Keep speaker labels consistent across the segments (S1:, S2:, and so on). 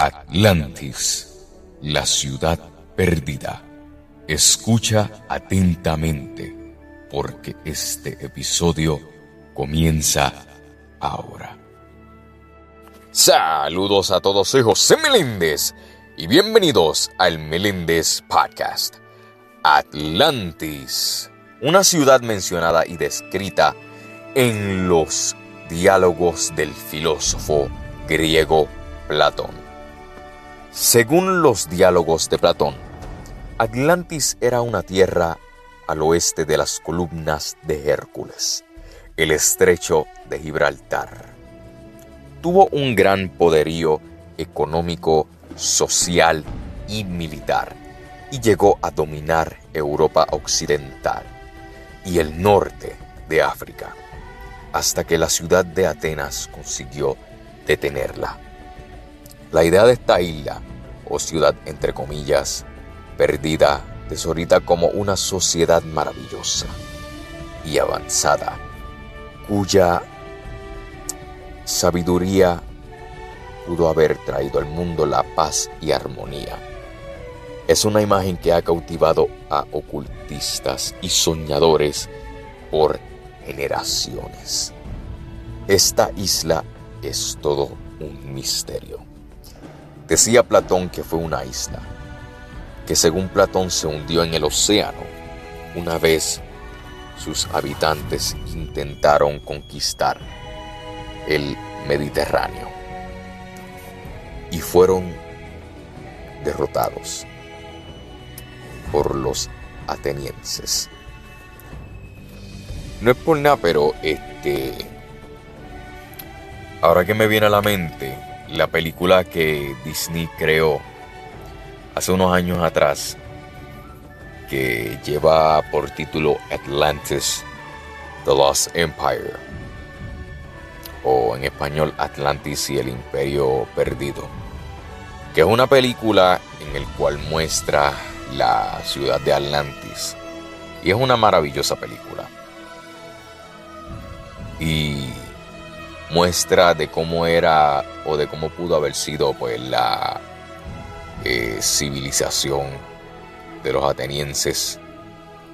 S1: Atlantis, la ciudad perdida. Escucha atentamente porque este episodio comienza ahora. Saludos a todos, soy José Meléndez y bienvenidos al Meléndez Podcast. Atlantis, una ciudad mencionada y descrita en los diálogos del filósofo griego Platón. Según los diálogos de Platón, Atlantis era una tierra al oeste de las columnas de Hércules, el estrecho de Gibraltar. Tuvo un gran poderío económico, social y militar, y llegó a dominar Europa occidental y el norte de África, hasta que la ciudad de Atenas consiguió detenerla. La idea de esta isla, o ciudad entre comillas, perdida, tesorita como una sociedad maravillosa y avanzada, cuya sabiduría pudo haber traído al mundo la paz y armonía. Es una imagen que ha cautivado a ocultistas y soñadores por generaciones. Esta isla es todo un misterio. Decía Platón que fue una isla, que según Platón se hundió en el océano una vez sus habitantes intentaron conquistar el Mediterráneo y fueron derrotados por los atenienses. No es por nada, pero este. Ahora que me viene a la mente la película que Disney creó hace unos años atrás, que lleva por título Atlantis, The Lost Empire, o en español Atlantis y el Imperio Perdido, que es una película en el cual muestra la ciudad de Atlantis. Y es una maravillosa película. Y muestra de cómo era o de cómo pudo haber sido pues la eh, civilización de los atenienses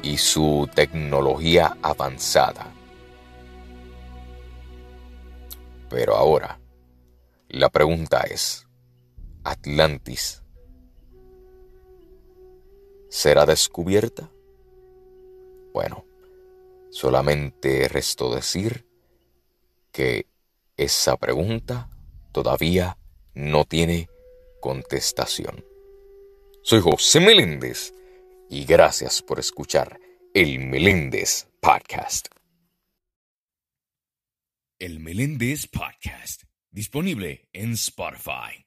S1: y su tecnología avanzada. Pero ahora, la pregunta es, ¿Atlantis será descubierta? Bueno, solamente restó decir que esa pregunta todavía no tiene contestación. Soy José Meléndez y gracias por escuchar el Meléndez Podcast.
S2: El Meléndez Podcast, disponible en Spotify.